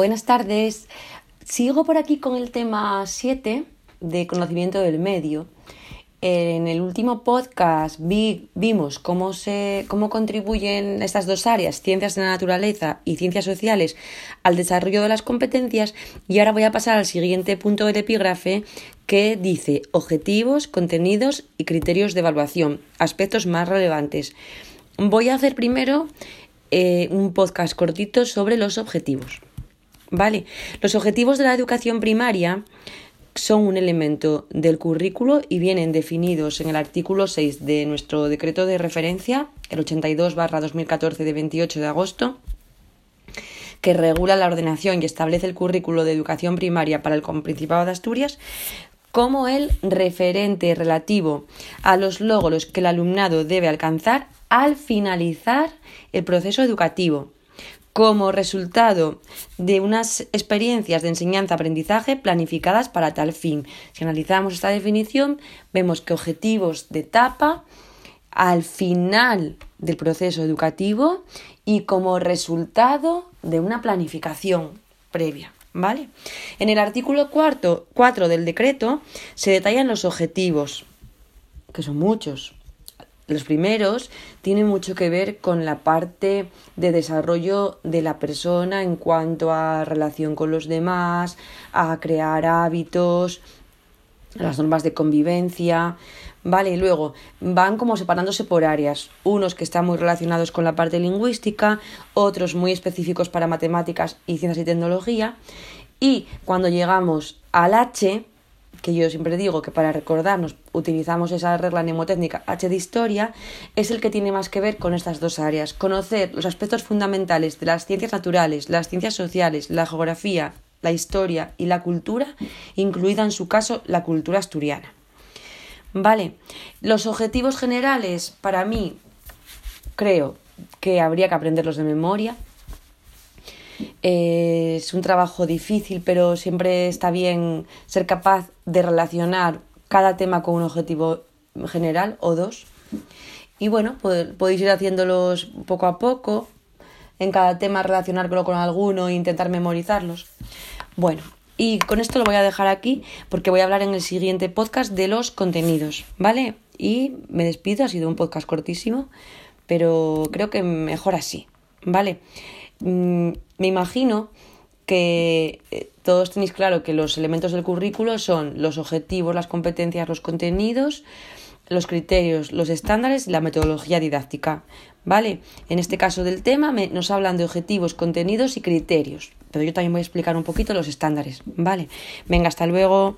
buenas tardes. Sigo por aquí con el tema 7 de conocimiento del medio. En el último podcast vimos cómo, se, cómo contribuyen estas dos áreas, ciencias de la naturaleza y ciencias sociales, al desarrollo de las competencias y ahora voy a pasar al siguiente punto del epígrafe que dice objetivos, contenidos y criterios de evaluación, aspectos más relevantes. Voy a hacer primero eh, un podcast cortito sobre los objetivos. ¿Vale? Los objetivos de la educación primaria son un elemento del currículo y vienen definidos en el artículo 6 de nuestro decreto de referencia, el 82-2014 de 28 de agosto, que regula la ordenación y establece el currículo de educación primaria para el Principado de Asturias como el referente relativo a los logros que el alumnado debe alcanzar al finalizar el proceso educativo como resultado de unas experiencias de enseñanza-aprendizaje planificadas para tal fin. Si analizamos esta definición, vemos que objetivos de etapa al final del proceso educativo y como resultado de una planificación previa. ¿Vale? En el artículo 4 del decreto se detallan los objetivos, que son muchos, los primeros tienen mucho que ver con la parte de desarrollo de la persona en cuanto a relación con los demás, a crear hábitos, las normas de convivencia, Vale, y luego van como separándose por áreas, unos que están muy relacionados con la parte lingüística, otros muy específicos para matemáticas y ciencias y tecnología, y cuando llegamos al H, que yo siempre digo que para recordarnos utilizamos esa regla mnemotécnica H de historia, es el que tiene más que ver con estas dos áreas. Conocer los aspectos fundamentales de las ciencias naturales, las ciencias sociales, la geografía, la historia y la cultura, incluida en su caso la cultura asturiana. Vale, los objetivos generales para mí creo que habría que aprenderlos de memoria, es un trabajo difícil, pero siempre está bien ser capaz de relacionar cada tema con un objetivo general o dos. Y bueno, podéis ir haciéndolos poco a poco, en cada tema relacionarlo con alguno e intentar memorizarlos. Bueno, y con esto lo voy a dejar aquí porque voy a hablar en el siguiente podcast de los contenidos, ¿vale? Y me despido, ha sido un podcast cortísimo, pero creo que mejor así, ¿vale? Mm, me imagino que eh, todos tenéis claro que los elementos del currículo son los objetivos, las competencias, los contenidos, los criterios, los estándares y la metodología didáctica. ¿Vale? En este caso del tema nos hablan de objetivos, contenidos y criterios. Pero yo también voy a explicar un poquito los estándares. ¿Vale? Venga, hasta luego.